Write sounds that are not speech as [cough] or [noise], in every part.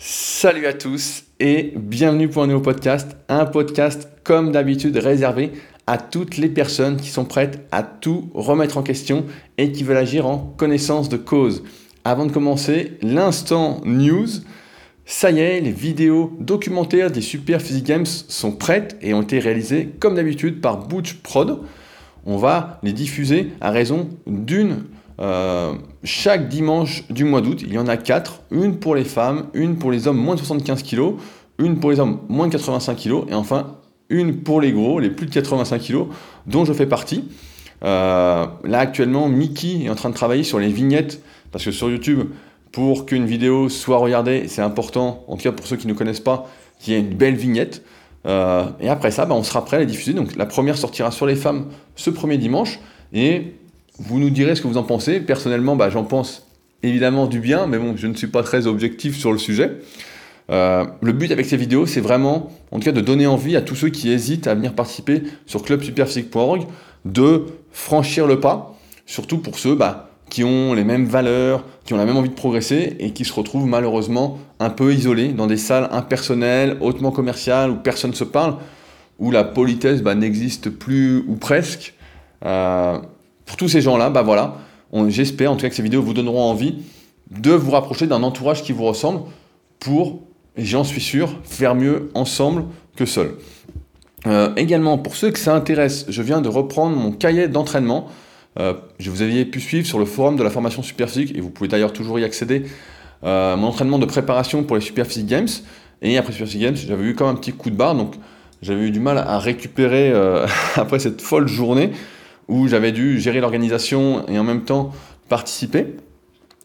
Salut à tous et bienvenue pour un nouveau podcast. Un podcast comme d'habitude réservé à toutes les personnes qui sont prêtes à tout remettre en question et qui veulent agir en connaissance de cause. Avant de commencer, l'instant news. Ça y est, les vidéos documentaires des Super Physique Games sont prêtes et ont été réalisées comme d'habitude par Butch Prod. On va les diffuser à raison d'une euh, chaque dimanche du mois d'août, il y en a quatre. Une pour les femmes, une pour les hommes moins de 75 kg, une pour les hommes moins de 85 kg, et enfin une pour les gros, les plus de 85 kg, dont je fais partie. Euh, là actuellement, Mickey est en train de travailler sur les vignettes, parce que sur YouTube, pour qu'une vidéo soit regardée, c'est important, en tout cas pour ceux qui ne connaissent pas, qu'il y ait une belle vignette. Euh, et après ça, bah, on sera prêt à les diffuser. Donc la première sortira sur les femmes ce premier dimanche. Et vous nous direz ce que vous en pensez. Personnellement, bah, j'en pense évidemment du bien, mais bon, je ne suis pas très objectif sur le sujet. Euh, le but avec ces vidéos, c'est vraiment, en tout cas, de donner envie à tous ceux qui hésitent à venir participer sur clubsuperphysique.org de franchir le pas, surtout pour ceux bah, qui ont les mêmes valeurs, qui ont la même envie de progresser et qui se retrouvent malheureusement un peu isolés dans des salles impersonnelles, hautement commerciales, où personne ne se parle, où la politesse bah, n'existe plus ou presque. Euh, pour tous ces gens-là, bah voilà, j'espère en tout cas que ces vidéos vous donneront envie de vous rapprocher d'un entourage qui vous ressemble pour, et j'en suis sûr, faire mieux ensemble que seul. Euh, également, pour ceux que ça intéresse, je viens de reprendre mon cahier d'entraînement. Euh, je vous avais pu suivre sur le forum de la formation Superphysique, et vous pouvez d'ailleurs toujours y accéder. Euh, mon entraînement de préparation pour les Superphysique Games. Et après Superphysique Games, j'avais eu comme un petit coup de barre, donc j'avais eu du mal à récupérer [laughs] après cette folle journée où j'avais dû gérer l'organisation et en même temps participer.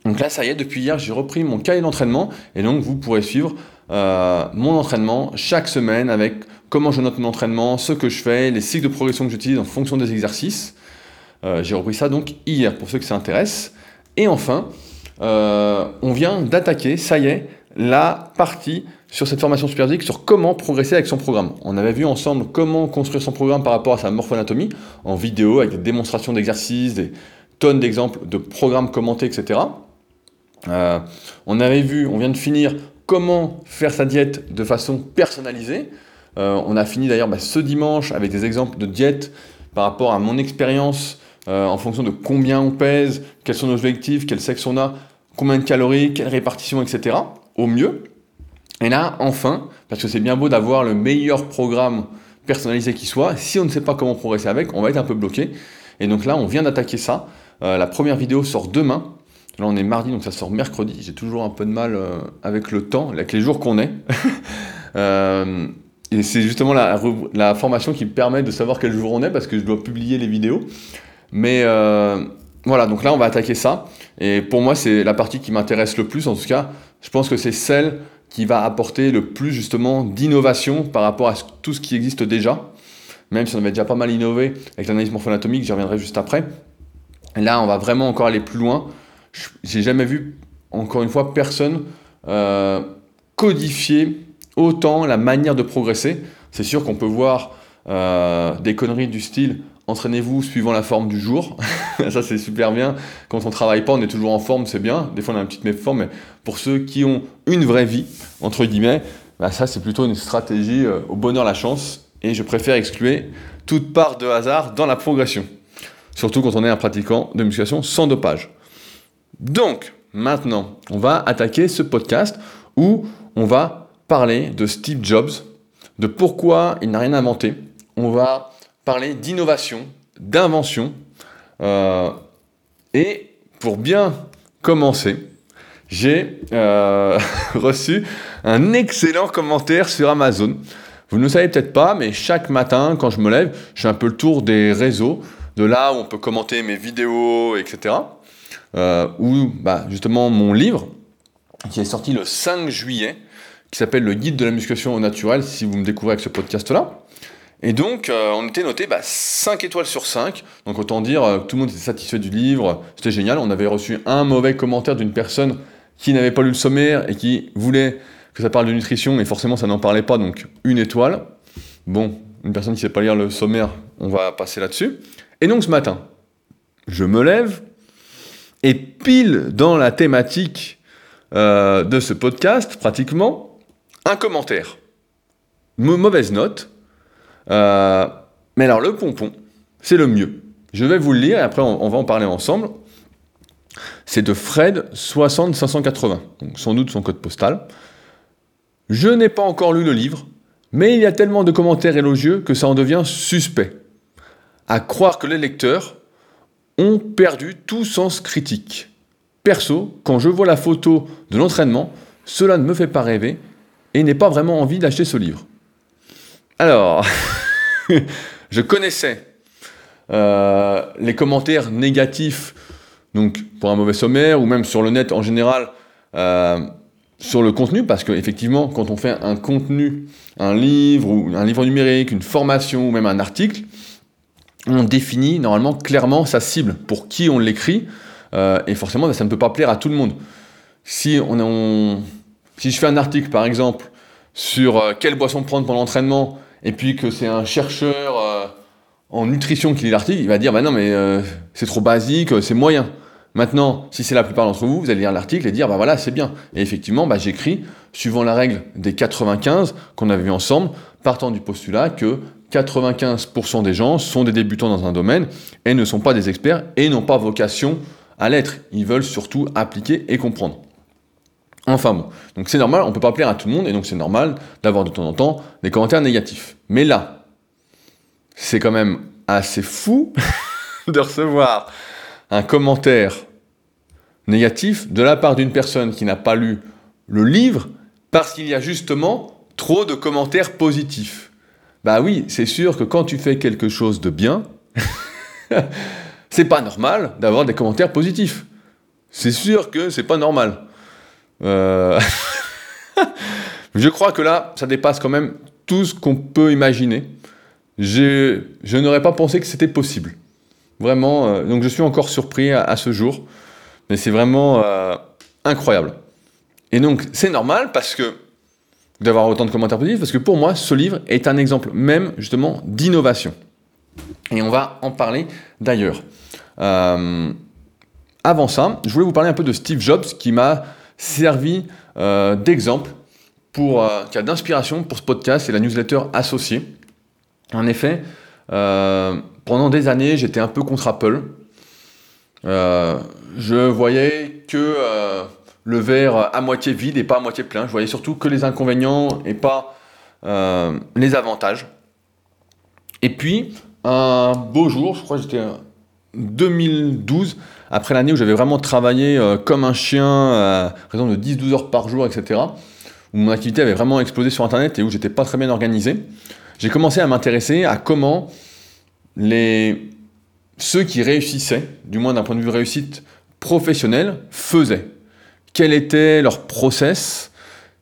Donc là, ça y est, depuis hier, j'ai repris mon cahier d'entraînement et donc vous pourrez suivre euh, mon entraînement chaque semaine avec comment je note mon entraînement, ce que je fais, les cycles de progression que j'utilise en fonction des exercices. Euh, j'ai repris ça donc hier pour ceux que ça intéresse. Et enfin, euh, on vient d'attaquer, ça y est, la partie sur cette formation superphysique sur comment progresser avec son programme. On avait vu ensemble comment construire son programme par rapport à sa morphoanatomie en vidéo avec des démonstrations d'exercices, des tonnes d'exemples de programmes commentés, etc. Euh, on avait vu, on vient de finir comment faire sa diète de façon personnalisée. Euh, on a fini d'ailleurs bah, ce dimanche avec des exemples de diète par rapport à mon expérience euh, en fonction de combien on pèse, quels sont nos objectifs, quel sexe on a, combien de calories, quelle répartition, etc. Au mieux. Et là, enfin, parce que c'est bien beau d'avoir le meilleur programme personnalisé qui soit, si on ne sait pas comment progresser avec, on va être un peu bloqué. Et donc là, on vient d'attaquer ça. Euh, la première vidéo sort demain. Là, on est mardi, donc ça sort mercredi. J'ai toujours un peu de mal euh, avec le temps, avec les jours qu'on est. [laughs] Euh, et c'est justement la, la, formation qui me permet de savoir quel jour on est, parce que je dois publier les vidéos. Mais voilà, donc là, on va attaquer ça. Et pour moi, c'est la partie qui m'intéresse le plus. En tout cas, je pense que c'est celle qui va apporter le plus justement d'innovation par rapport à tout ce qui existe déjà, même si on avait déjà pas mal innové avec l'analyse morpho-anatomique, j'y reviendrai juste après. là, on va vraiment encore aller plus loin. J'ai jamais vu, encore une fois, personne euh, codifier autant la manière de progresser. C'est sûr qu'on peut voir euh, des conneries du style entraînez-vous suivant la forme du jour. [laughs] ça, c'est super bien. Quand on travaille pas, on est toujours en forme, c'est bien. Des fois, on a une petite méforme, mais pour ceux qui ont une vraie vie, entre guillemets, bah, ça, c'est plutôt une stratégie euh, au bonheur, la chance. Et je préfère exclure toute part de hasard dans la progression. Surtout quand on est un pratiquant de musculation sans dopage. Donc, maintenant, on va attaquer ce podcast où on va parler de Steve Jobs, de pourquoi il n'a rien inventé. On va parler d'innovation, d'invention. Euh, et pour bien commencer, j'ai euh, [laughs] reçu un excellent commentaire sur Amazon. Vous ne le savez peut-être pas, mais chaque matin, quand je me lève, je fais un peu le tour des réseaux, de là où on peut commenter mes vidéos, etc. Euh, ou bah, justement mon livre, qui est sorti le 5 juillet, qui s'appelle Le guide de la musculation au naturel, si vous me découvrez avec ce podcast-là. Et donc, euh, on était noté 5 bah, étoiles sur 5. Donc, autant dire euh, tout le monde était satisfait du livre. C'était génial. On avait reçu un mauvais commentaire d'une personne qui n'avait pas lu le sommaire et qui voulait que ça parle de nutrition, mais forcément, ça n'en parlait pas. Donc, une étoile. Bon, une personne qui ne sait pas lire le sommaire, on va passer là-dessus. Et donc, ce matin, je me lève et pile dans la thématique euh, de ce podcast, pratiquement, un commentaire. mauvaise note. Euh, mais alors, le pompon, c'est le mieux. Je vais vous le lire et après, on, va en parler ensemble. C'est de Fred 60580, donc sans doute son code postal. Je n'ai pas encore lu le livre, mais il y a tellement de commentaires élogieux que ça en devient suspect. À croire que les lecteurs ont perdu tout sens critique. Perso, quand je vois la photo de l'entraînement, cela ne me fait pas rêver et n'ai pas vraiment envie d'acheter ce livre. Alors, [laughs] je connaissais euh, les commentaires négatifs, donc pour un mauvais sommaire ou même sur le net en général, euh, sur le contenu, parce qu'effectivement, quand on fait un contenu, un livre ou un livre numérique, une formation ou même un article, on définit normalement clairement sa cible, pour qui on l'écrit, euh, et forcément, ça ne peut pas plaire à tout le monde. Si, si je fais un article, par exemple, sur quelle boisson prendre pour l'entraînement, et puis que c'est un chercheur euh, en nutrition qui lit l'article, il va dire, bah non, mais c'est trop basique, c'est moyen. Maintenant, si c'est la plupart d'entre vous, vous allez lire l'article et dire, bah voilà, c'est bien. Et effectivement, bah, j'écris, suivant la règle des 95 qu'on avait vu ensemble, partant du postulat que 95% des gens sont des débutants dans un domaine et ne sont pas des experts et n'ont pas vocation à l'être. Ils veulent surtout appliquer et comprendre. Enfin bon, donc c'est normal, on ne peut pas plaire à tout le monde, et donc c'est normal d'avoir de temps en temps des commentaires négatifs. Mais là, c'est quand même assez fou [laughs] de recevoir un commentaire négatif de la part d'une personne qui n'a pas lu le livre, parce qu'il y a justement trop de commentaires positifs. Bah oui, c'est sûr que quand tu fais quelque chose de bien, [laughs] c'est pas normal d'avoir des commentaires positifs. C'est sûr que c'est pas normal. Euh, [laughs] je crois que là, ça dépasse quand même tout ce qu'on peut imaginer. Je, n'aurais pas pensé que c'était possible. Vraiment, euh, donc je suis encore surpris à, ce jour. Mais c'est vraiment euh, incroyable. Et donc, c'est normal parce que d'avoir autant de commentaires positifs, parce que pour moi, ce livre est un exemple même justement d'innovation. Et on va en parler d'ailleurs. Avant ça, je voulais vous parler un peu de Steve Jobs qui m'a servi euh, d'exemple pour euh, d'inspiration pour ce podcast et la newsletter associée. En effet, pendant des années, j'étais un peu contre Apple. je voyais que le verre à moitié vide et pas à moitié plein. Je voyais surtout que les inconvénients et pas les avantages. Et puis, un beau jour, je crois que j'étais 2012, après l'année où j'avais vraiment travaillé euh, comme un chien, à raison de 10-12 heures par jour, etc., où mon activité avait vraiment explosé sur Internet et où j'étais pas très bien organisé, j'ai commencé à m'intéresser à comment les... ceux qui réussissaient, du moins d'un point de vue réussite professionnelle, faisaient. Quel était leur process,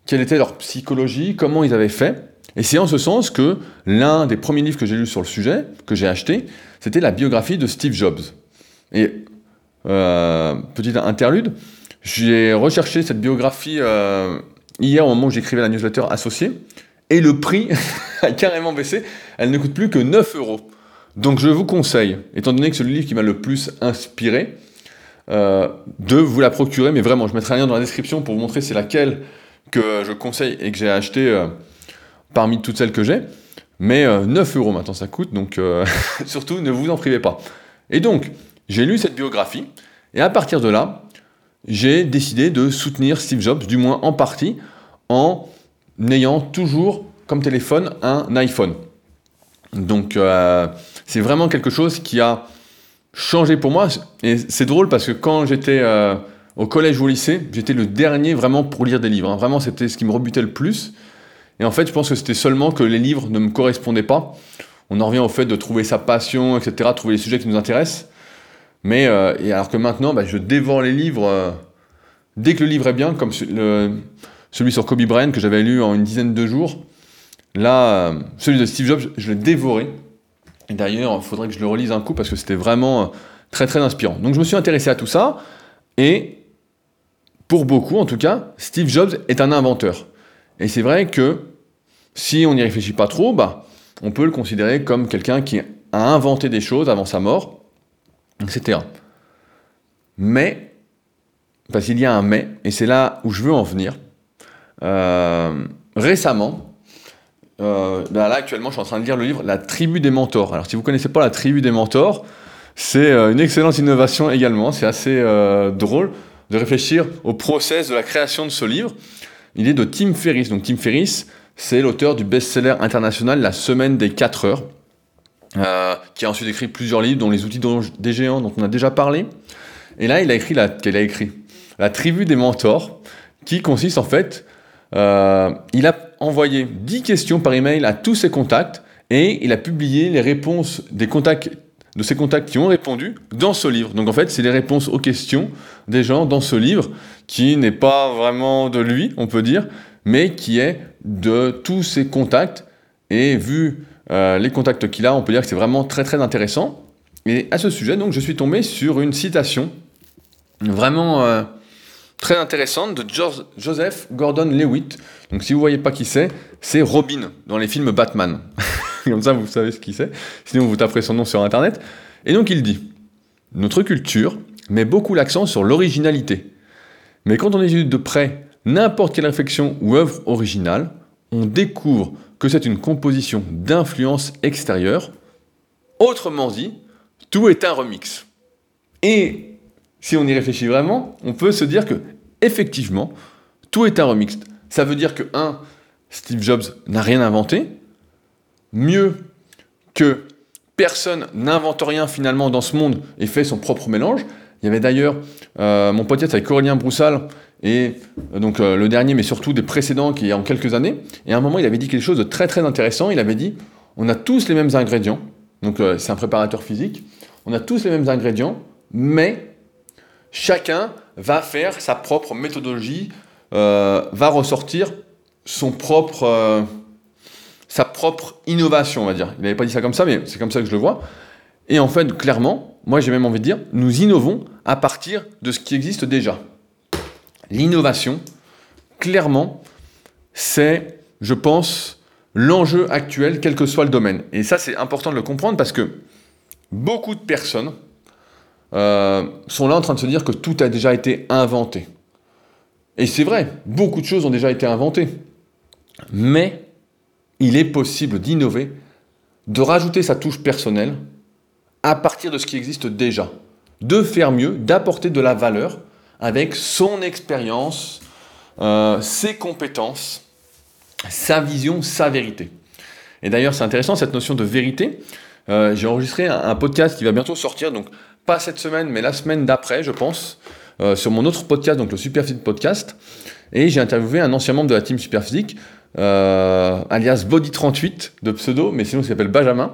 quelle était leur psychologie, comment ils avaient fait? Et c'est en ce sens que l'un des premiers livres que j'ai lu sur le sujet, que j'ai acheté, c'était la biographie de Steve Jobs. Et, euh, petite interlude, j'ai recherché cette biographie euh, hier au moment où j'écrivais la newsletter associée, et le prix [laughs] a carrément baissé, elle ne coûte plus que 9 euros. Donc je vous conseille, étant donné que c'est le livre qui m'a le plus inspiré, euh, de vous la procurer, mais vraiment, je mettrai un lien dans la description pour vous montrer c'est laquelle que je conseille et que j'ai acheté parmi toutes celles que j'ai. Mais 9 euh, euros maintenant ça coûte, donc euh, [laughs] surtout ne vous en privez pas. Et donc, j'ai lu cette biographie, et à partir de là, j'ai décidé de soutenir Steve Jobs, du moins en partie, en ayant toujours comme téléphone un iPhone. Donc, euh, c'est vraiment quelque chose qui a changé pour moi. Et c'est drôle parce que quand j'étais au collège ou au lycée, j'étais le dernier vraiment pour lire des livres. Hein. Vraiment, c'était ce qui me rebutait le plus. Et en fait, je pense que c'était seulement que les livres ne me correspondaient pas. On en revient au fait de trouver sa passion, etc., trouver les sujets qui nous intéressent. Mais euh, alors que maintenant, bah, je dévore les livres euh, dès que le livre est bien, comme celui sur Kobe Bryant que j'avais lu en une dizaine de jours. Là, euh, celui de Steve Jobs, je l'ai dévoré. Et d'ailleurs, il faudrait que je le relise un coup parce que c'était vraiment très très inspirant. Donc je me suis intéressé à tout ça. Et pour beaucoup, en tout cas, Steve Jobs est un inventeur. Et c'est vrai que si on n'y réfléchit pas trop, bah, on peut le considérer comme quelqu'un qui a inventé des choses avant sa mort, etc. Mais parce qu'il y a un mais, et c'est là où je veux en venir. Euh, récemment, euh, ben là actuellement, je suis en train de lire le livre La tribu des mentors. Alors si vous ne connaissez pas la tribu des mentors, c'est euh, une excellente innovation également. C'est assez drôle de réfléchir au process de la création de ce livre. Il est de Tim Ferriss. Donc Tim Ferriss, c'est l'auteur du best-seller international La semaine des 4 heures, qui a ensuite écrit plusieurs livres, dont Les outils des géants, dont on a déjà parlé. Et là, il a écrit la, a écrit la tribu des mentors, qui consiste en fait, euh, il a envoyé 10 questions par email à tous ses contacts et il a publié les réponses des contacts de ces contacts qui ont répondu dans ce livre. Donc en fait, c'est les réponses aux questions des gens dans ce livre qui n'est pas vraiment de lui, on peut dire, mais qui est de tous ses contacts. Et vu euh, les contacts qu'il a, on peut dire que c'est vraiment très très intéressant. Et à ce sujet, donc, je suis tombé sur une citation vraiment euh, très intéressante de Joseph Gordon-Lewitt. Donc si vous voyez pas qui c'est, c'est Robin dans les films Batman. [laughs] Comme ça, vous savez ce qui c'est. Sinon, vous taperez son nom sur Internet. Et donc il dit, notre culture met beaucoup l'accent sur l'originalité. Mais quand on étudie de près n'importe quelle réflexion ou œuvre originale, on découvre que c'est une composition d'influence extérieure. Autrement dit, tout est un remix. Et si on y réfléchit vraiment, on peut se dire que, effectivement, tout est un remix. Ça veut dire que, un, Steve Jobs n'a rien inventé, mieux que personne n'invente rien finalement dans ce monde et fait son propre mélange. Il y avait d'ailleurs euh, mon podcast avec Aurélien Broussal, et euh, donc euh, le dernier, mais surtout des précédents qui est en quelques années. Et à un moment, il avait dit quelque chose de très très intéressant. Il avait dit on a tous les mêmes ingrédients, donc c'est un préparateur physique, on a tous les mêmes ingrédients, mais chacun va faire sa propre méthodologie, euh, va ressortir son propre, euh, sa propre innovation, on va dire. Il n'avait pas dit ça comme ça, mais c'est comme ça que je le vois. Et en fait, clairement, moi j'ai même envie de dire, nous innovons à partir de ce qui existe déjà. L'innovation, clairement, c'est, je pense, l'enjeu actuel, quel que soit le domaine. Et ça, c'est important de le comprendre parce que beaucoup de personnes, euh, sont là en train de se dire que tout a déjà été inventé. Et c'est vrai, beaucoup de choses ont déjà été inventées. Mais il est possible d'innover, de rajouter sa touche personnelle à partir de ce qui existe déjà. De faire mieux, d'apporter de la valeur avec son expérience, euh, ses compétences, sa vision, sa vérité. Et d'ailleurs, c'est intéressant cette notion de vérité. Euh, j'ai enregistré un, podcast qui va bientôt sortir, donc pas cette semaine, mais la semaine d'après, je pense, euh, sur mon autre podcast, donc le Superphysique Podcast. Et j'ai interviewé un ancien membre de la team Superphysique, alias Body38 de pseudo, mais sinon il s'appelle Benjamin.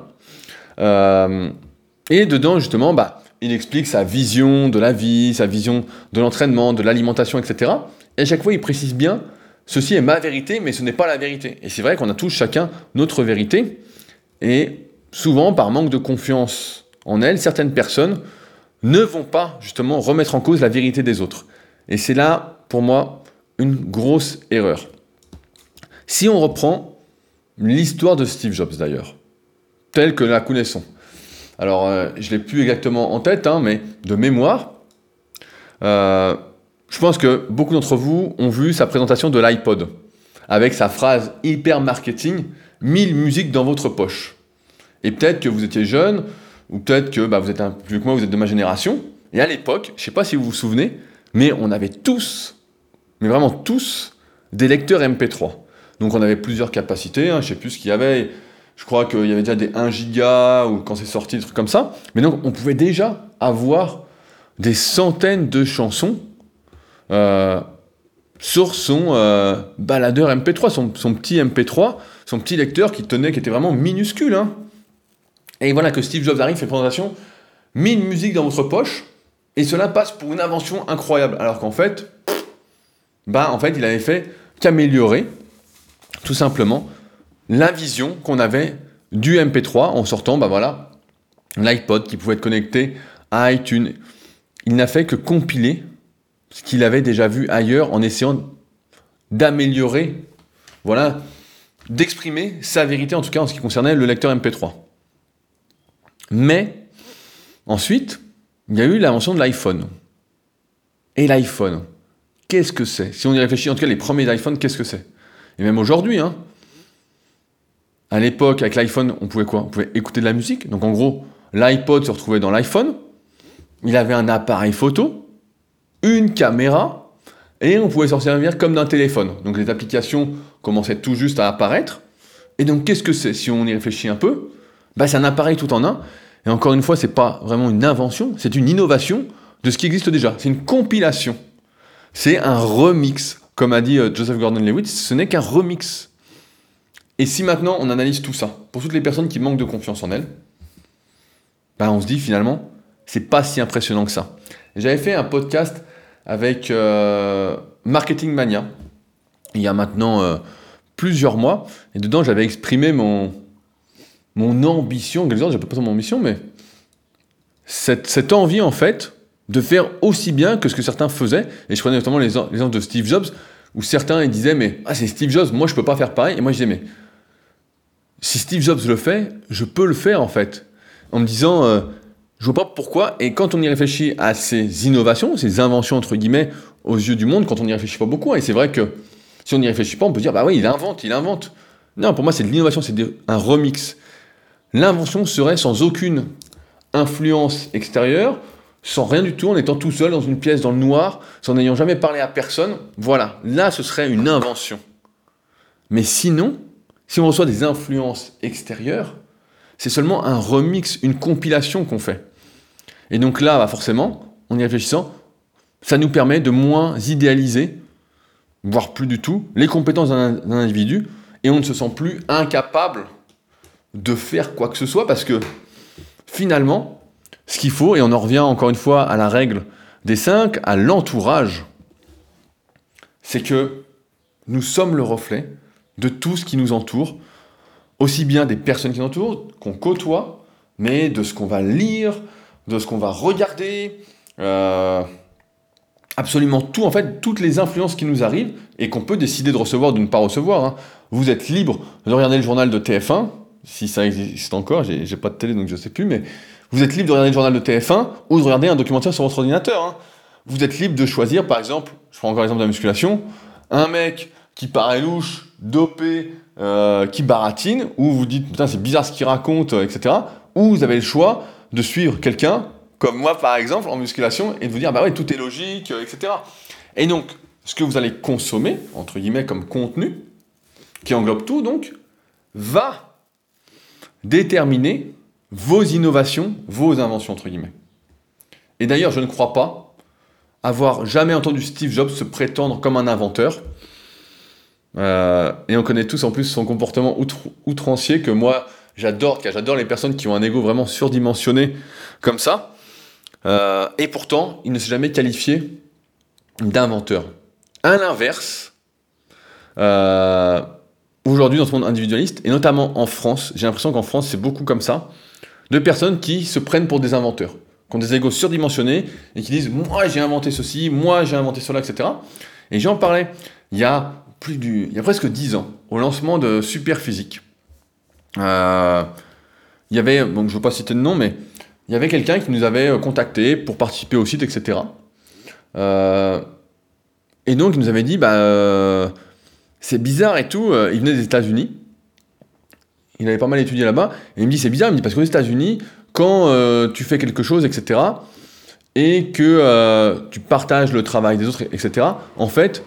Et dedans, justement, bah, il explique sa vision de la vie, sa vision de l'entraînement, de l'alimentation, etc. Et à chaque fois, il précise bien, ceci est ma vérité, mais ce n'est pas la vérité. Et c'est vrai qu'on a tous chacun notre vérité. Et souvent, par manque de confiance en elle, certaines personnes ne vont pas justement remettre en cause la vérité des autres. Et c'est là, pour moi, une grosse erreur. Si on reprend l'histoire de Steve Jobs d'ailleurs, telle que la connaissons, alors euh, je ne l'ai plus exactement en tête, hein, mais de mémoire, euh, je pense que beaucoup d'entre vous ont vu sa présentation de l'iPod, avec sa phrase hyper marketing, 1000 musiques dans votre poche. Et peut-être que vous étiez jeune, ou peut-être que bah, vous êtes un plus que moi, vous êtes de ma génération. Et à l'époque, je ne sais pas si vous vous souvenez, mais on avait tous, mais vraiment tous, des lecteurs MP3. Donc on avait plusieurs capacités, hein, je ne sais plus ce qu'il y avait. Je crois qu'il y avait déjà des 1 giga ou quand c'est sorti, des trucs comme ça. Mais donc on pouvait déjà avoir des centaines de chansons euh, sur son euh, baladeur MP3, son, petit MP3, son petit lecteur qui tenait, qui était vraiment minuscule. Hein. Et voilà que Steve Jobs arrive, fait présentation, met une musique dans votre poche, et cela passe pour une invention incroyable. Alors qu'en fait, bah, en fait, il avait fait qu'améliorer, tout simplement, la vision qu'on avait du MP3 en sortant, bah voilà, l'iPod qui pouvait être connecté à iTunes. Il n'a fait que compiler ce qu'il avait déjà vu ailleurs en essayant d'améliorer, voilà, d'exprimer sa vérité, en tout cas en ce qui concernait le lecteur MP3. Mais ensuite, il y a eu l'invention de l'iPhone. Et l'iPhone, qu'est-ce que c'est? Si on y réfléchit, en tout cas les premiers iPhones, qu'est-ce que c'est? Et même aujourd'hui, hein, à l'époque, avec l'iPhone, on pouvait quoi? On pouvait écouter de la musique. Donc en gros, l'iPod se retrouvait dans l'iPhone. Il avait un appareil photo, une caméra, et on pouvait s'en servir comme d'un téléphone. Donc les applications commençaient tout juste à apparaître. Et donc qu'est-ce que c'est? Si on y réfléchit un peu, bah, c'est un appareil tout en un. Et encore une fois, c'est pas vraiment une invention, c'est une innovation de ce qui existe déjà. C'est une compilation. C'est un remix. Comme a dit euh, Joseph Gordon-Levitt, ce n'est qu'un remix. Et si maintenant on analyse tout ça, pour toutes les personnes qui manquent de confiance en elles, bah on se dit finalement, c'est pas si impressionnant que ça. J'avais fait un podcast avec euh, Marketing Mania, il y a maintenant euh, plusieurs mois, et dedans j'avais exprimé mon, mon ambition, quelque chose, pas mon ambition, mais cette, cette, envie en fait de faire aussi bien que ce que certains faisaient, et je prenais notamment l'exemple de Steve Jobs, où certains ils disaient mais ah c'est Steve Jobs, moi je peux pas faire pareil, et moi je disais mais si Steve Jobs le fait, je peux le faire en fait. En me disant, euh, je vois pas pourquoi. Et quand on y réfléchit à ces innovations, ces inventions entre guillemets, aux yeux du monde, quand on n'y réfléchit pas beaucoup, et c'est vrai que si on n'y réfléchit pas, on peut dire, bah oui, il invente, il invente. Non, pour moi, c'est de l'innovation, c'est un remix. L'invention serait sans aucune influence extérieure, sans rien du tout, en étant tout seul dans une pièce dans le noir, sans n'ayant jamais parlé à personne. Voilà, là, ce serait une invention. Mais sinon, si on reçoit des influences extérieures, c'est seulement un remix, une compilation qu'on fait. Et donc là, bah, forcément, en y réfléchissant, ça nous permet de moins idéaliser, voire plus du tout, les compétences d'un individu, et on ne se sent plus incapable de faire quoi que ce soit, parce que finalement, ce qu'il faut, et on en revient encore une fois à la règle des cinq, à l'entourage, c'est que nous sommes le reflet de tout ce qui nous entoure, aussi bien des personnes qui nous entourent, qu'on côtoie, mais de ce qu'on va lire, de ce qu'on va regarder, euh, absolument tout, en fait, toutes les influences qui nous arrivent et qu'on peut décider de recevoir ou de ne pas recevoir. Hein. Vous êtes libre de regarder le journal de TF1, si ça existe encore, j'ai pas de télé donc je sais plus, mais vous êtes libre de regarder le journal de TF1 ou de regarder un documentaire sur votre ordinateur. Hein. Vous êtes libre de choisir, par exemple, je prends encore l'exemple de la musculation, un mec qui paraît louche, dopé, euh, qui baratine, ou vous dites putain c'est bizarre ce qu'il raconte, euh, etc. Ou vous avez le choix de suivre quelqu'un comme moi par exemple en musculation et de vous dire bah ouais tout est logique, euh, etc. Et donc ce que vous allez consommer entre guillemets comme contenu qui englobe tout donc va déterminer vos innovations, vos inventions entre guillemets. Et d'ailleurs je ne crois pas avoir jamais entendu Steve Jobs se prétendre comme un inventeur. Euh, et on connaît tous en plus son comportement outrancier que moi j'adore, car j'adore les personnes qui ont un ego vraiment surdimensionné comme ça. Euh, et pourtant, il ne s'est jamais qualifié d'inventeur. À l'inverse, euh, aujourd'hui dans ce monde individualiste, et notamment en France, j'ai l'impression qu'en France c'est beaucoup comme ça, de personnes qui se prennent pour des inventeurs, qui ont des égos surdimensionnés et qui disent moi j'ai inventé ceci, moi j'ai inventé cela, etc. Et j'en parlais il y a plus du, il y a presque 10 ans, au lancement de Superphysique. Euh, il y avait, bon, je ne veux pas citer de nom, mais il y avait quelqu'un qui nous avait euh, contacté pour participer au site, etc. Euh, et donc, il nous avait dit, bah, euh, c'est bizarre et tout, il venait des États-Unis. Il avait pas mal étudié là-bas. Et il me dit, c'est bizarre, il me dit, parce qu'aux États-Unis, quand tu fais quelque chose, etc., et que tu partages le travail des autres, etc., en fait,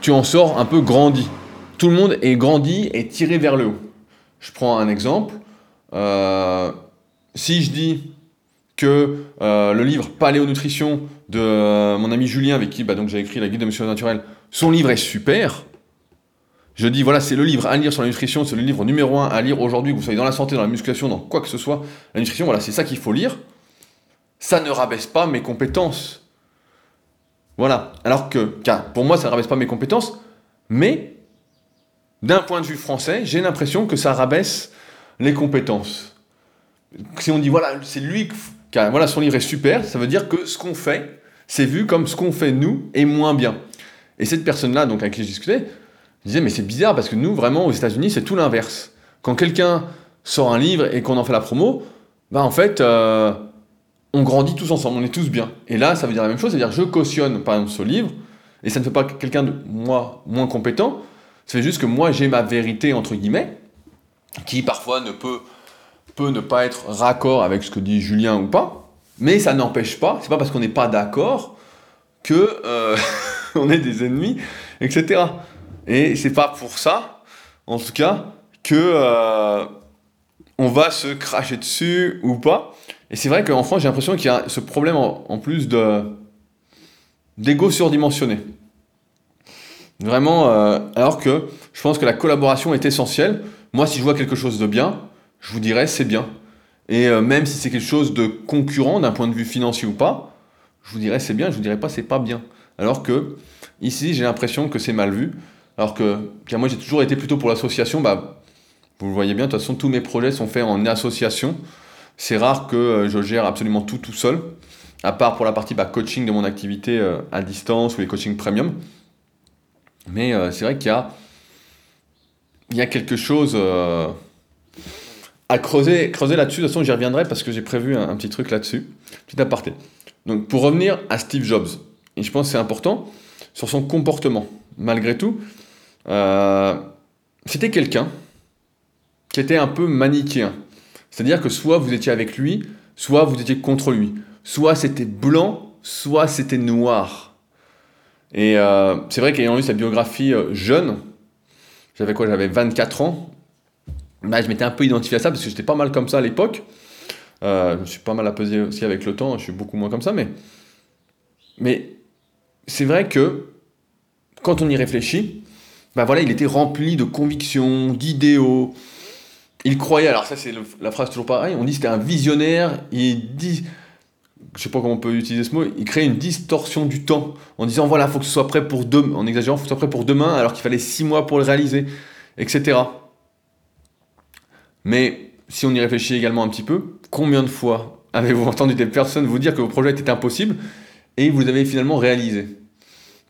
tu en sors un peu grandi. Tout le monde est grandi et tiré vers le haut. Je prends un exemple. Euh, si je dis que euh, le livre Paléonutrition de euh, mon ami Julien, avec qui bah, j'ai écrit la guide de Monsieur Naturel, son livre est super. Je dis voilà, c'est le livre à lire sur la nutrition, c'est le livre numéro un à lire aujourd'hui, que vous soyez dans la santé, dans la musculation, dans quoi que ce soit. La nutrition, voilà, c'est ça qu'il faut lire. Ça ne rabaisse pas mes compétences. Voilà. Alors que, car pour moi, ça ne rabaisse pas mes compétences, mais d'un point de vue français, j'ai l'impression que ça rabaisse les compétences. Si on dit, voilà, c'est lui, voilà, son livre est super, ça veut dire que ce qu'on fait, c'est vu comme ce qu'on fait nous est moins bien. Et cette personne-là, donc avec qui je discutais, disait, mais c'est bizarre parce que nous, vraiment, aux États-Unis, c'est tout l'inverse. Quand quelqu'un sort un livre et qu'on en fait la promo, bah en fait, euh, on grandit tous ensemble, on est tous bien. Et là, ça veut dire la même chose, c'est-à-dire je cautionne par exemple ce livre, et ça ne fait pas quelqu'un de moi moins compétent, c'est juste que moi j'ai ma vérité entre guillemets, qui parfois ne peut, ne pas être raccord avec ce que dit Julien ou pas, mais ça n'empêche pas, c'est pas parce qu'on n'est pas d'accord que euh, [laughs] on est des ennemis, etc. Et c'est pas pour ça, en tout cas, que euh, on va se cracher dessus ou pas. Et c'est vrai qu'en France, j'ai l'impression qu'il y a ce problème en, plus de d'ego surdimensionné. Vraiment, euh, alors que je pense que la collaboration est essentielle. Moi, si je vois quelque chose de bien, je vous dirais c'est bien. Et euh, même si c'est quelque chose de concurrent d'un point de vue financier ou pas, je vous dirais c'est bien, je vous dirais pas c'est pas bien. Alors que ici, j'ai l'impression que c'est mal vu. Alors que, car moi j'ai toujours été plutôt pour l'association, bah, vous le voyez bien, de toute façon tous mes projets sont faits en association. C'est rare que euh, je gère absolument tout tout seul, à part pour la partie bah, coaching de mon activité euh, à distance ou les coachings premium. Mais euh, c'est vrai qu'il y a, quelque chose à creuser, creuser là-dessus. De toute façon, j'y reviendrai parce que j'ai prévu un, petit truc là-dessus, petit aparté. Donc, pour revenir à Steve Jobs, et je pense que c'est important, sur son comportement, malgré tout, c'était quelqu'un qui était un peu manichéen. C'est-à-dire que soit vous étiez avec lui, soit vous étiez contre lui. Soit c'était blanc, soit c'était noir. Et euh, c'est vrai qu'ayant lu sa biographie euh, jeune, j'avais quoi J'avais 24 ans. Bah, je m'étais un peu identifié à ça parce que j'étais pas mal comme ça à l'époque. Euh, je suis pas mal apaisé aussi avec le temps, je suis beaucoup moins comme ça, mais, mais c'est vrai que quand on y réfléchit, bah voilà, il était rempli de convictions, d'idéaux, il croyait, alors ça c'est la phrase toujours pareille, on dit c'était un visionnaire, il dit, je sais pas comment on peut utiliser ce mot, il crée une distorsion du temps en disant voilà, faut que ce soit prêt pour demain, en exagérant, faut que ce soit prêt pour demain alors qu'il fallait six mois pour le réaliser, etc. Mais si on y réfléchit également un petit peu, combien de fois avez-vous [laughs] entendu des personnes vous dire que vos projets étaient impossibles et vous avez finalement réalisé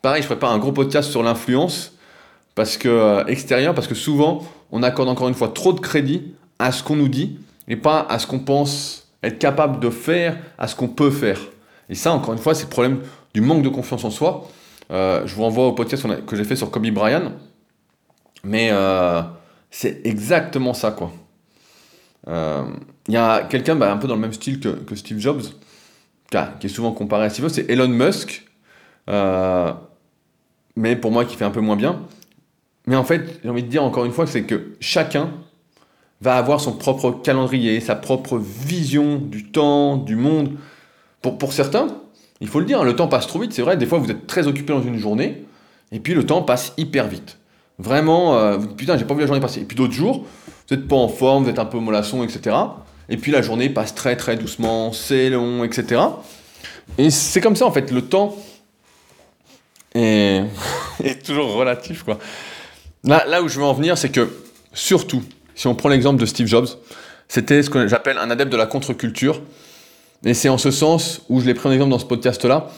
Pareil, je prépare un gros podcast sur l'influence parce que euh, extérieur, parce que souvent on accorde encore une fois trop de crédit à ce qu'on nous dit et pas à ce qu'on pense être capable de faire, à ce qu'on peut faire. Et ça, encore une fois, c'est le problème du manque de confiance en soi. Euh, je vous renvoie au podcast que j'ai fait sur Kobe Bryant, mais euh, c'est exactement ça, quoi. Il y a quelqu'un bah, un peu dans le même style que, Steve Jobs, qui est souvent comparé à Steve Jobs, c'est Elon Musk, mais pour moi qui fait un peu moins bien. Mais en fait, j'ai envie de dire encore une fois, c'est que chacun va avoir son propre calendrier, sa propre vision du temps, du monde. Pour, pour certains, il faut le dire, le temps passe trop vite, c'est vrai, des fois vous êtes très occupé dans une journée, et puis le temps passe hyper vite. Vraiment, euh, putain, j'ai pas vu la journée passer. Et puis d'autres jours, vous n'êtes pas en forme, vous êtes un peu mollasson, etc. Et puis la journée passe très très doucement, c'est long, etc. Et c'est comme ça en fait, le temps est, [laughs] est toujours relatif quoi. Là, où je veux en venir, c'est que, surtout, si on prend l'exemple de Steve Jobs, c'était ce que j'appelle un adepte de la contre-culture. Et c'est en ce sens où je l'ai pris en exemple dans ce podcast-là,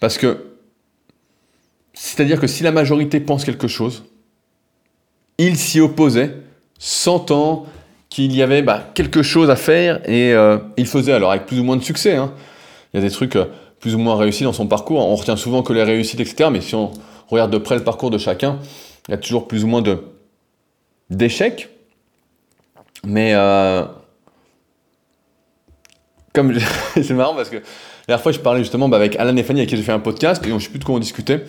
parce que, c'est-à-dire que si la majorité pense quelque chose, il s'y opposait, sentant qu'il y avait bah, quelque chose à faire, et euh, il faisait, alors avec plus ou moins de succès. Hein. Il y a des trucs euh, plus ou moins réussis dans son parcours. On retient souvent que les réussites, etc. Mais si on regarde de près le parcours de chacun, il y a toujours plus ou moins de d'échecs. Mais euh, comme [laughs] c'est marrant parce que la dernière fois je parlais justement bah, avec Alan et Fanny avec qui j'ai fait un podcast et on ne sais plus de quoi on discutait.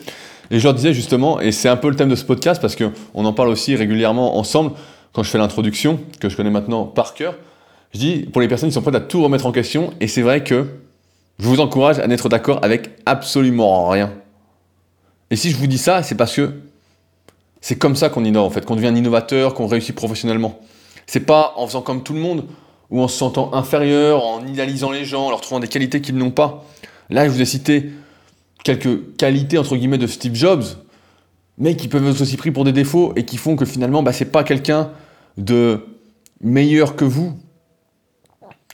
Et je leur disais justement, et c'est un peu le thème de ce podcast parce qu'on en parle aussi régulièrement ensemble quand je fais l'introduction, que je connais maintenant par cœur. Je dis pour les personnes qui sont prêtes à tout remettre en question, et c'est vrai que je vous encourage à n'être d'accord avec absolument rien. Et si je vous dis ça, c'est parce que c'est comme ça qu'on innove fait, qu'on devient un innovateur, qu'on réussit professionnellement. C'est pas en faisant comme tout le monde ou en se sentant inférieur, en idéalisant les gens, en leur trouvant des qualités qu'ils n'ont pas. Là, je vous ai cité quelques qualités entre guillemets de Steve Jobs, mais qui peuvent être aussi pris pour des défauts et qui font que finalement, bah, c'est pas quelqu'un de meilleur que vous,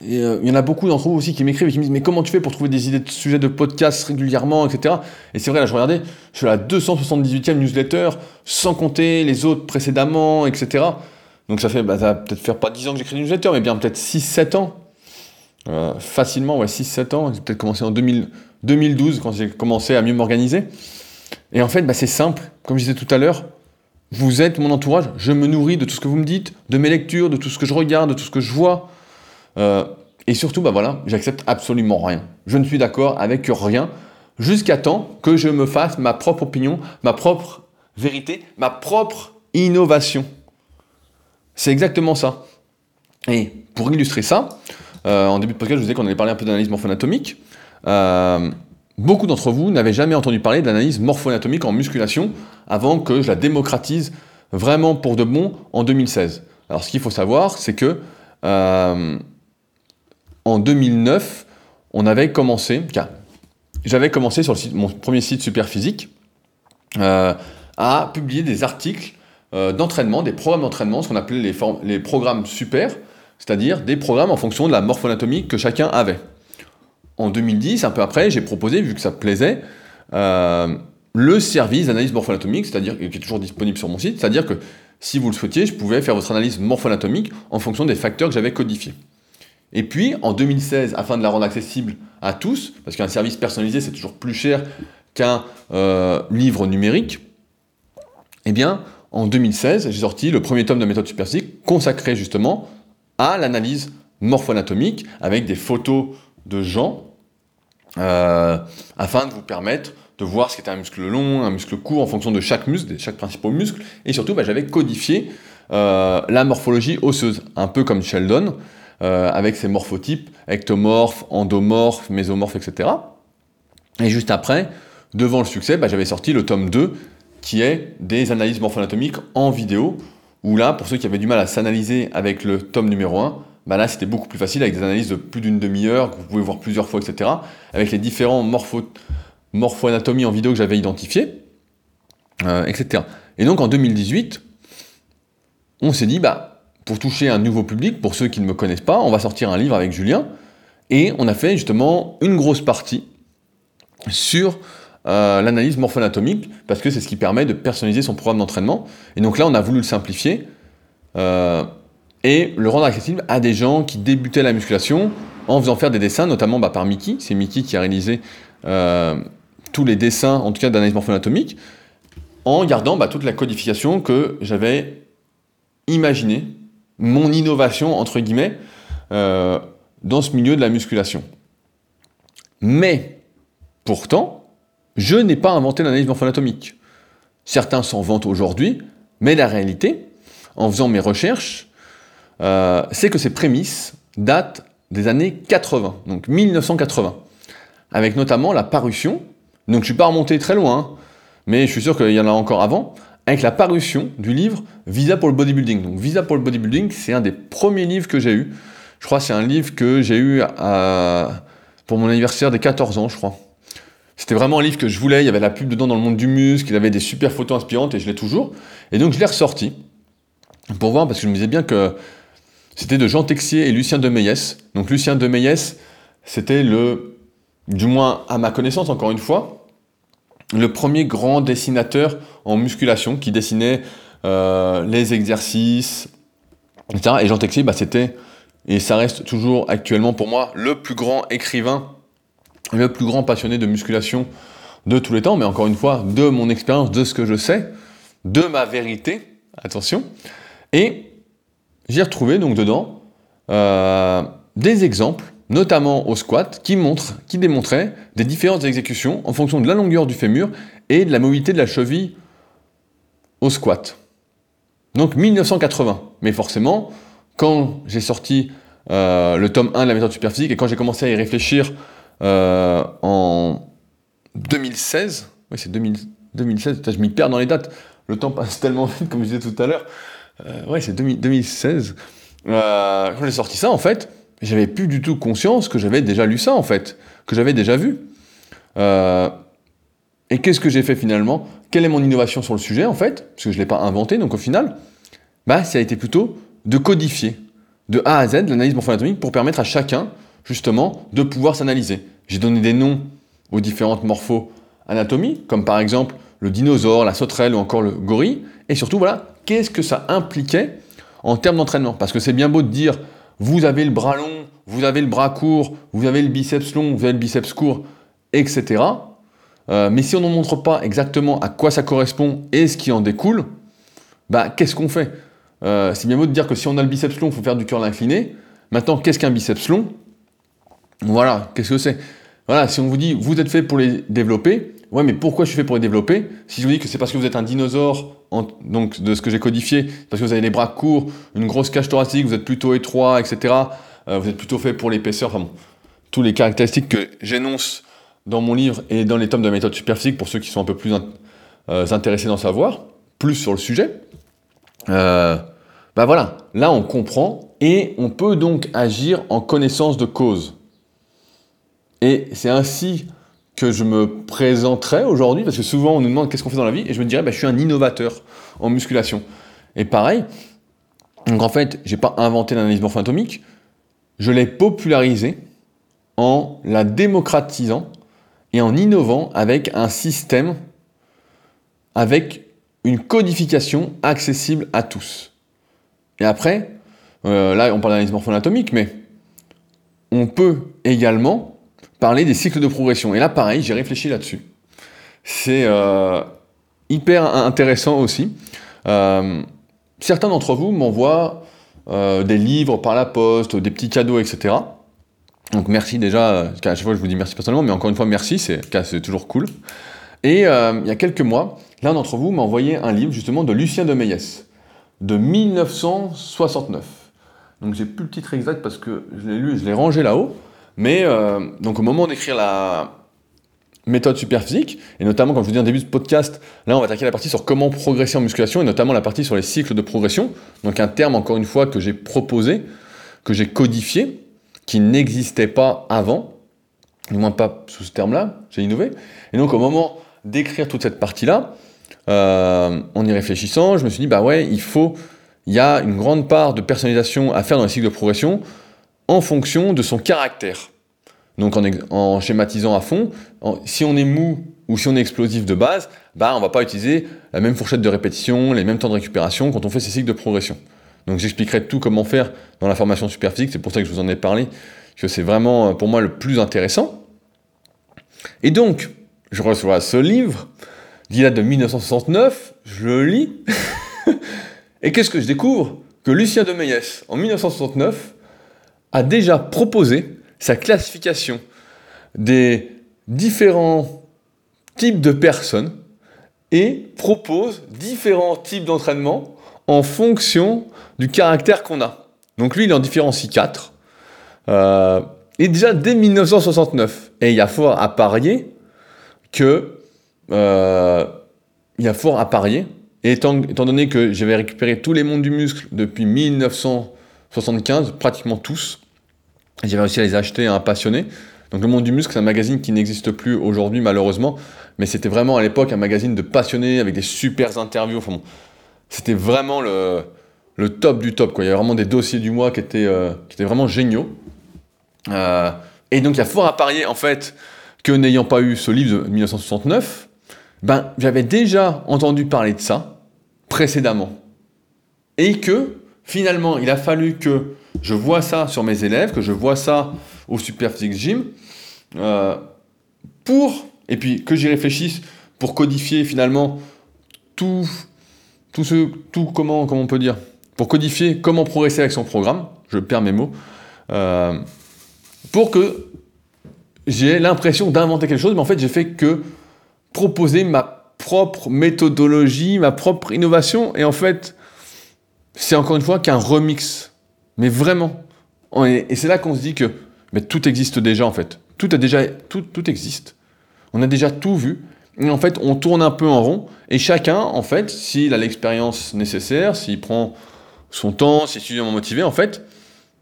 et euh, il y en a beaucoup d'entre vous aussi qui m'écrivent et qui me disent Mais comment tu fais pour trouver des idées de sujets de podcast régulièrement, etc. Et c'est vrai, là, je regardais, je suis à la 278e newsletter, sans compter les autres précédemment, etc. Donc ça fait, bah, peut-être faire pas 10 ans que j'écris une newsletter, mais bien peut-être 6-7 ans. euh, facilement, ouais, 6-7 ans, j'ai peut-être commencé en 2012 quand j'ai commencé à mieux m'organiser. Et en fait, bah, c'est simple, comme je disais tout à l'heure, vous êtes mon entourage, je me nourris de tout ce que vous me dites, de mes lectures, de tout ce que je regarde, de tout ce que je vois. Euh, et surtout, bah voilà, j'accepte absolument rien. Je ne suis d'accord avec rien, jusqu'à temps que je me fasse ma propre opinion, ma propre vérité, ma propre innovation. C'est exactement ça. Et pour illustrer ça, euh, en début de podcast, je vous disais qu'on allait parler un peu d'analyse morpho-anatomique. Euh, beaucoup d'entre vous n'avaient jamais entendu parler d'analyse morpho-anatomique en musculation avant que je la démocratise vraiment pour de bon en 2016. Alors ce qu'il faut savoir, c'est que euh, en 2009, on avait commencé, j'avais commencé sur mon premier site Superphysique à publier des articles d'entraînement, des programmes d'entraînement, ce qu'on appelait les, les programmes super, c'est-à-dire des programmes en fonction de la morphoanatomie que chacun avait. En 2010, un peu après, j'ai proposé, vu que ça plaisait, euh, le service d'analyse morphoanatomique, c'est-à-dire qui est toujours disponible sur mon site, c'est-à-dire que si vous le souhaitiez, je pouvais faire votre analyse morphoanatomique en fonction des facteurs que j'avais codifiés. Et puis, en 2016, afin de la rendre accessible à tous, parce qu'un service personnalisé, c'est toujours plus cher qu'un euh, livre numérique, eh bien, en 2016, j'ai sorti le premier tome de méthode superphysique consacré justement à l'analyse morpho-anatomique avec des photos de gens euh, afin de vous permettre de voir ce qu'était un muscle long, un muscle court en fonction de chaque muscle, de chaque principal muscle. Et surtout, bah, j'avais codifié euh, la morphologie osseuse, un peu comme Sheldon, euh, avec ses morphotypes, ectomorphes, endomorphes, mésomorphes, etc. Et juste après, devant le succès, bah, j'avais sorti le tome 2, qui est des analyses morpho-anatomiques en vidéo, où là, pour ceux qui avaient du mal à s'analyser avec le tome numéro 1, bah là c'était beaucoup plus facile avec des analyses de plus d'une demi-heure, que vous pouvez voir plusieurs fois, etc. Avec les différents morpho, morpho-anatomies en vidéo que j'avais identifiés, euh, etc. Et donc en 2018, on s'est dit, bah, pour toucher un nouveau public, pour ceux qui ne me connaissent pas, on va sortir un livre avec Julien, et on a fait justement une grosse partie sur euh, l'analyse morpho-anatomique, parce que c'est ce qui permet de personnaliser son programme d'entraînement. Et donc là, on a voulu le simplifier euh, et le rendre accessible à des gens qui débutaient la musculation en faisant faire des dessins, notamment bah, par Mickey. C'est Mickey qui a réalisé euh, tous les dessins, en tout cas d'analyse morpho-anatomique, en gardant bah, toute la codification que j'avais imaginée, mon innovation, entre guillemets, dans ce milieu de la musculation. Mais, pourtant, je n'ai pas inventé l'analyse morpho-anatomique. Certains s'en vantent aujourd'hui, mais la réalité, en faisant mes recherches, euh, c'est que ces prémices datent des années 80, donc 1980, avec notamment la parution, donc je ne suis pas remonté très loin, hein, mais je suis sûr qu'il y en a encore avant, avec la parution du livre Visa pour le bodybuilding. Donc Visa pour le bodybuilding, c'est un des premiers livres que j'ai eu. Je crois que c'est un livre que j'ai eu pour mon anniversaire des 14 ans, je crois. C'était vraiment un livre que je voulais, il y avait la pub dedans dans le monde du muscle, il avait des super photos inspirantes et je l'ai toujours. Et donc je l'ai ressorti pour voir, parce que je me disais bien que c'était de Jean Texier et Lucien de Meillès. Donc Lucien de Meillès, c'était le, du moins à ma connaissance encore une fois, le premier grand dessinateur en musculation qui dessinait euh, les exercices, etc. Et Jean Texier, bah, c'était, et ça reste toujours actuellement pour moi, le plus grand écrivain le plus grand passionné de musculation de tous les temps, mais encore une fois, de mon expérience, de ce que je sais, de ma vérité, attention. Et j'ai retrouvé donc dedans euh, des exemples, notamment au squat, qui, montrent, qui démontraient des différentes exécutions en fonction de la longueur du fémur et de la mobilité de la cheville au squat. Donc 1980. Mais forcément, quand j'ai sorti euh, le tome 1 de la méthode superphysique et quand j'ai commencé à y réfléchir euh, en 2016, oui c'est 2016, je m'y perds dans les dates, le temps passe [laughs] tellement vite comme je disais tout à l'heure, euh, c'est 2016, euh, quand j'ai sorti ça en fait, j'avais plus du tout conscience que j'avais déjà lu ça en fait, que j'avais déjà vu. et qu'est-ce que j'ai fait finalement? Quelle est mon innovation sur le sujet en fait? Parce que je ne l'ai pas inventé, donc au final, bah, ça a été plutôt de codifier de A à Z l'analyse morpho-anatomique pour permettre à chacun justement, de pouvoir s'analyser. J'ai donné des noms aux différentes morpho-anatomies, comme par exemple le dinosaure, la sauterelle ou encore le gorille, et surtout, voilà, qu'est-ce que ça impliquait en termes d'entraînement? Parce que c'est bien beau de dire, vous avez le bras long, vous avez le bras court, vous avez le biceps long, vous avez le biceps court, etc. Euh, mais si on ne montre pas exactement à quoi ça correspond et ce qui en découle, bah, qu'est-ce qu'on fait? Euh, C'est bien beau de dire que si on a le biceps long, il faut faire du curl incliné. Maintenant, qu'est-ce qu'un biceps long? Voilà, qu'est-ce que c'est? Voilà, si on vous dit, vous êtes fait pour les développer, ouais, mais pourquoi je suis fait pour les développer Si je vous dis que c'est parce que vous êtes un dinosaure, donc de ce que j'ai codifié, parce que vous avez les bras courts, une grosse cage thoracique, vous êtes plutôt étroit, etc. Euh, vous êtes plutôt fait pour l'épaisseur, enfin bon, tous les caractéristiques que j'énonce dans mon livre et dans les tomes de la méthode superphysique pour ceux qui sont un peu plus euh, intéressés d'en savoir, plus sur le sujet. Euh, bah voilà, là on comprend et on peut donc agir en connaissance de cause. Et c'est ainsi que je me présenterai aujourd'hui, parce que souvent on nous demande qu'est-ce qu'on fait dans la vie, et je me dirais, bah, je suis un innovateur en musculation. Et pareil, donc en fait, j'ai pas inventé l'analyse morpho-anatomique, je l'ai popularisé en la démocratisant et en innovant avec un système, avec une codification accessible à tous. Et après, euh, là on parle d'analyse morpho-anatomique, mais on peut également parler des cycles de progression. Et là, pareil, j'ai réfléchi là-dessus. C'est euh, hyper intéressant aussi. Euh, certains d'entre vous m'envoient euh, des livres par la poste, des petits cadeaux, etc. Donc merci déjà, à chaque fois je vous dis merci personnellement, mais encore une fois merci, c'est toujours cool. Et il y a quelques mois, l'un d'entre vous m'a envoyé un livre justement de Lucien de Meillès, de 1969. Donc j'ai plus le titre exact parce que je l'ai lu, je l'ai rangé là-haut. Mais euh, donc au moment d'écrire la méthode superphysique, et notamment comme je vous dis en début de podcast, là on va attaquer la partie sur comment progresser en musculation, et notamment la partie sur les cycles de progression, donc un terme encore une fois que j'ai proposé, que j'ai codifié, qui n'existait pas avant, du moins pas sous ce terme-là, j'ai innové. Et donc au moment d'écrire toute cette partie-là, euh, en y réfléchissant, je me suis dit, bah ouais, il faut, il y a une grande part de personnalisation à faire dans les cycles de progression, en fonction de son caractère. Donc en, schématisant à fond, si on est mou ou si on est explosif de base, bah on va pas utiliser la même fourchette de répétition, les mêmes temps de récupération quand on fait ces cycles de progression. Donc j'expliquerai tout comment faire dans la formation superphysique, c'est pour ça que je vous en ai parlé, que c'est vraiment euh, pour moi le plus intéressant. Et donc, je reçois ce livre, date de 1969, je le lis, [laughs] et qu'est-ce que je découvre? Que Lucien de Meillès, en 1969, a déjà proposé sa classification des différents types de personnes et propose différents types d'entraînement en fonction du caractère qu'on a. Donc lui, il en différencie quatre. Euh, et déjà dès 1969. Et il y a fort à parier que... Euh, il y a fort à parier. Et étant, donné que j'avais récupéré tous les mondes du muscle depuis 1975, pratiquement tous, j'ai réussi à les acheter à un passionné. Donc Le Monde du Muscle, c'est un magazine qui n'existe plus aujourd'hui malheureusement, mais c'était vraiment à l'époque un magazine de passionnés avec des super interviews. Enfin, c'était vraiment le, top du top. Il y avait vraiment des dossiers du mois qui étaient, euh, vraiment géniaux. Euh, et donc il y a fort à parier en fait que n'ayant pas eu ce livre de 1969, ben, j'avais déjà entendu parler de ça précédemment. Et que finalement il a fallu que je vois ça sur mes élèves, que je vois ça au Super Physique Gym, euh, pour, et puis que j'y réfléchisse pour codifier finalement tout, tout ce, tout comment, comment on peut dire, pour codifier comment progresser avec son programme, je perds mes mots, euh, pour que j'ai l'impression d'inventer quelque chose, mais en fait j'ai fait que proposer ma propre méthodologie, ma propre innovation, et en fait c'est encore une fois qu'un remix mais vraiment. Et c'est là qu'on se dit que mais tout existe déjà en fait. Tout, a déjà, tout, tout existe. On a déjà tout vu. Et en fait, on tourne un peu en rond. Et chacun, en fait, s'il a l'expérience nécessaire, s'il prend son temps, s'il est suffisamment motivé, en fait,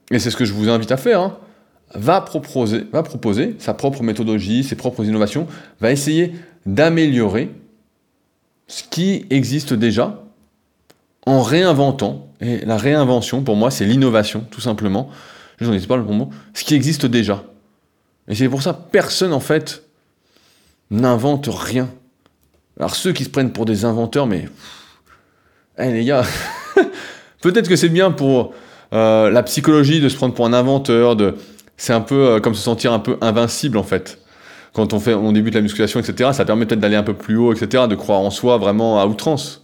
et c'est ce que je vous invite à faire, hein, va, proposer, va proposer sa propre méthodologie, ses propres innovations, va essayer d'améliorer ce qui existe déjà en réinventant, et la réinvention pour moi c'est l'innovation tout simplement, je n'en pas le bon mot, ce qui existe déjà. Et c'est pour ça personne en fait n'invente rien. Alors ceux qui se prennent pour des inventeurs, mais... Eh les gars, [laughs] peut-être que c'est bien pour la psychologie de se prendre pour un inventeur, de... c'est un peu comme se sentir un peu invincible en fait. Quand on, fait, on débute la musculation, etc., ça permet peut-être d'aller un peu plus haut, etc., de croire en soi vraiment à outrance.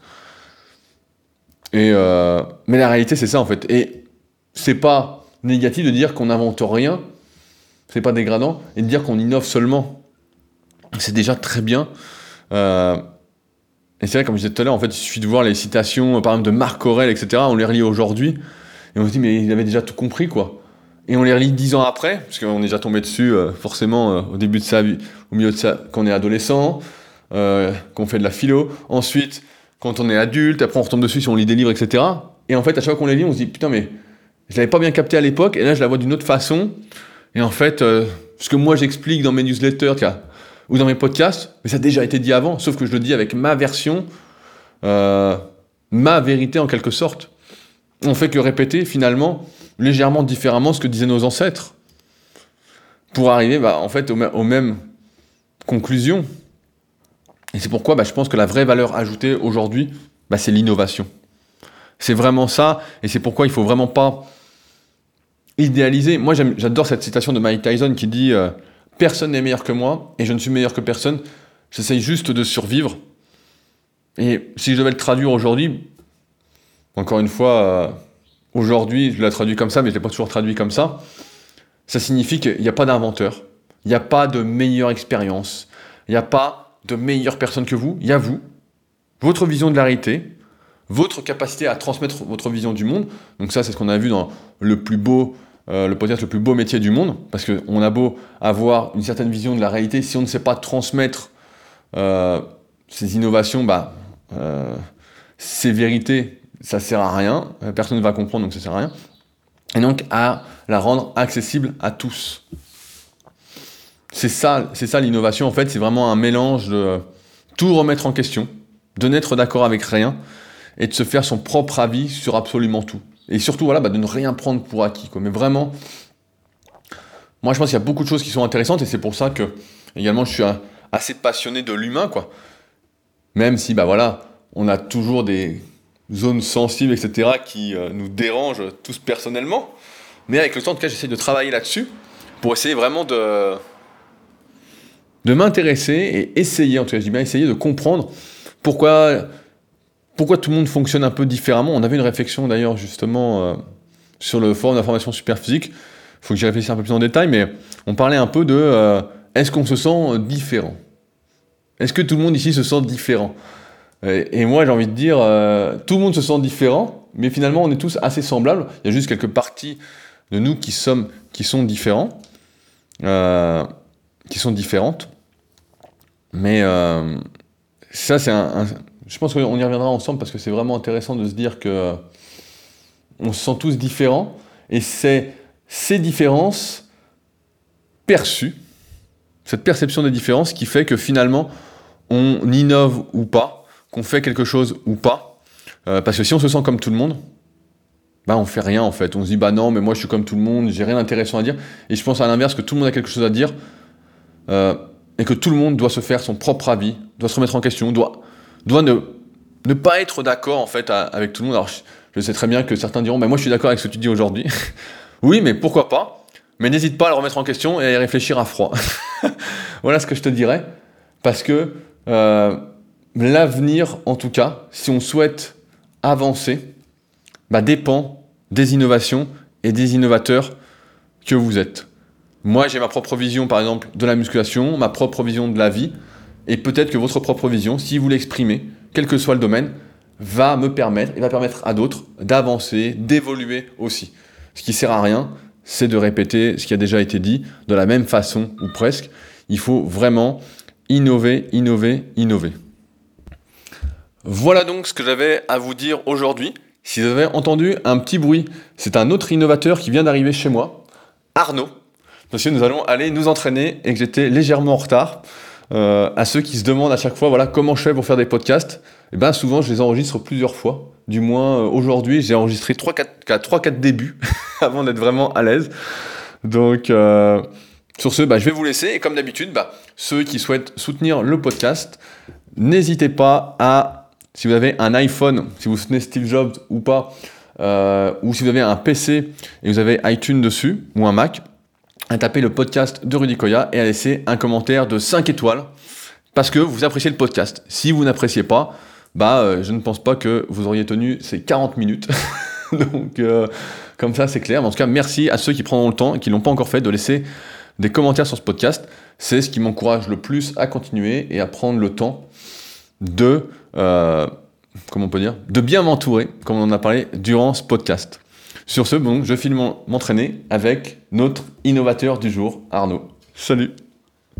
Et mais la réalité, c'est ça en fait. Et c'est pas négatif de dire qu'on n'invente rien, c'est pas dégradant, et de dire qu'on innove seulement. C'est déjà très bien. Euh, et c'est vrai, comme je disais tout à l'heure, en fait, il suffit de voir les citations, par exemple, de Marc Aurel, etc. On les relit aujourd'hui, et on se dit, mais il avait déjà tout compris, quoi. Et on les relit dix ans après, parce qu'on est déjà tombé dessus, euh, forcément, euh, au début de sa vie, au milieu de sa, quand on est adolescent, qu'on fait de la philo. Ensuite, quand on est adulte, après on retombe dessus si on lit des livres, etc. Et en fait, à chaque fois qu'on les lit, on se dit, putain, mais je l'avais pas bien capté à l'époque, et là, je la vois d'une autre façon. Et en fait, ce que moi j'explique dans mes newsletters, ou dans mes podcasts, mais ça a déjà été dit avant, sauf que je le dis avec ma version, euh, ma vérité en quelque sorte. On fait que répéter finalement légèrement différemment ce que disaient nos ancêtres pour arriver bah, en fait aux, mêmes conclusions. Et c'est pourquoi bah, je pense que la vraie valeur ajoutée aujourd'hui, bah, c'est l'innovation. C'est vraiment ça, et c'est pourquoi il faut vraiment pas idéaliser. Moi, j'adore cette citation de Mike Tyson qui dit euh, Personne n'est meilleur que moi, et je ne suis meilleur que personne. J'essaye juste de survivre. Et si je devais le traduire aujourd'hui, encore une fois, euh, aujourd'hui, je l'ai traduit comme ça, mais je ne l'ai pas toujours traduit comme ça. Ça signifie qu'il n'y a pas d'inventeur, il n'y a pas de meilleure expérience, il n'y a pas de meilleure personne que vous, il y a vous, votre vision de la réalité, votre capacité à transmettre votre vision du monde. Donc ça, c'est ce qu'on a vu dans le plus beau euh, le podcast le plus beau métier du monde, parce qu'on a beau avoir une certaine vision de la réalité, si on ne sait pas transmettre euh, ces innovations, bah, euh, ces vérités, ça sert à rien, personne ne va comprendre, donc ça sert à rien. Et donc à la rendre accessible à tous. C'est ça, c'est ça l'innovation en fait, c'est vraiment un mélange de tout remettre en question, de n'être d'accord avec rien et de se faire son propre avis sur absolument tout. Et surtout, voilà, bah, de ne rien prendre pour acquis. Quoi. Mais vraiment, moi, je pense qu'il y a beaucoup de choses qui sont intéressantes et c'est pour ça que, également, je suis assez passionné de l'humain, quoi. Même si, bah voilà, on a toujours des zones sensibles, etc., qui euh, nous dérangent tous personnellement. Mais avec le temps, en tout cas, j'essaie de travailler là-dessus pour essayer vraiment de, de m'intéresser et essayer, en tout cas, je dis bien essayer de comprendre pourquoi pourquoi tout le monde fonctionne un peu différemment. On avait une réflexion d'ailleurs justement euh, sur le forum d'information superphysique. Il faut que j'y réfléchisse un peu plus en détail, mais on parlait un peu de euh, est-ce qu'on se sent différent? Est-ce que tout le monde ici se sent différent? Et, moi j'ai envie de dire, euh, tout le monde se sent différent, mais finalement on est tous assez semblables. Il y a juste quelques parties de nous qui, qui sont différents, sont différentes. Mais ça c'est un, je pense qu'on y reviendra ensemble parce que c'est vraiment intéressant de se dire que euh, on se sent tous différents et c'est ces différences perçues, cette perception des différences qui fait que finalement on innove ou pas, qu'on fait quelque chose ou pas. Euh, parce que si on se sent comme tout le monde, bah on fait rien en fait. On se dit bah non mais moi je suis comme tout le monde, j'ai rien d'intéressant à dire. Et je pense à l'inverse que tout le monde a quelque chose à dire euh, et que tout le monde doit se faire son propre avis, doit se remettre en question, doit ne pas être d'accord en fait avec tout le monde. Alors je, sais très bien que certains diront, mais moi je suis d'accord avec ce que tu dis aujourd'hui. [laughs] oui, mais pourquoi pas? Mais n'hésite pas à le remettre en question et à y réfléchir à froid. [laughs] voilà ce que je te dirais. Parce que euh, l'avenir, en tout cas, si on souhaite avancer, bah, dépend des innovations et des innovateurs que vous êtes. Moi, j'ai ma propre vision, par exemple, de la musculation, ma propre vision de la vie. Et peut-être que votre propre vision, si vous l'exprimez, quel que soit le domaine, va me permettre et va permettre à d'autres d'avancer, d'évoluer aussi. Ce qui sert à rien, c'est de répéter ce qui a déjà été dit de la même façon ou presque. Il faut vraiment innover, innover, innover. Voilà donc ce que j'avais à vous dire aujourd'hui. Si vous avez entendu un petit bruit, c'est un autre innovateur qui vient d'arriver chez moi, Arnaud. Que nous allons aller nous entraîner et que j'étais légèrement en retard. Euh, à ceux qui se demandent à chaque fois voilà, comment je fais pour faire des podcasts, eh ben souvent je les enregistre plusieurs fois. Du moins euh, aujourd'hui, j'ai enregistré 3-4 débuts [laughs] avant d'être vraiment à l'aise. Donc euh, sur ce, bah, je vais vous laisser. Et comme d'habitude, bah, ceux qui souhaitent soutenir le podcast, n'hésitez pas à, si vous avez un iPhone, si vous soutenez Steve Jobs ou pas, ou si vous avez un PC et vous avez iTunes dessus, ou un Mac, à taper le podcast de Rudy Koya et à laisser un commentaire de 5 étoiles parce que vous appréciez le podcast. Si vous n'appréciez pas, bah, euh, je ne pense pas que vous auriez tenu ces 40 minutes. [laughs] Donc, euh, comme ça, c'est clair. en tout cas, merci à ceux qui prendront le temps et qui ne l'ont pas encore fait de laisser des commentaires sur ce podcast. C'est ce qui m'encourage le plus à continuer et à prendre le temps de, euh, comment on peut dire, de bien m'entourer, comme on en a parlé durant ce podcast. Sur ce, bon, je filme m'entraîner avec notre innovateur du jour, Arnaud. Salut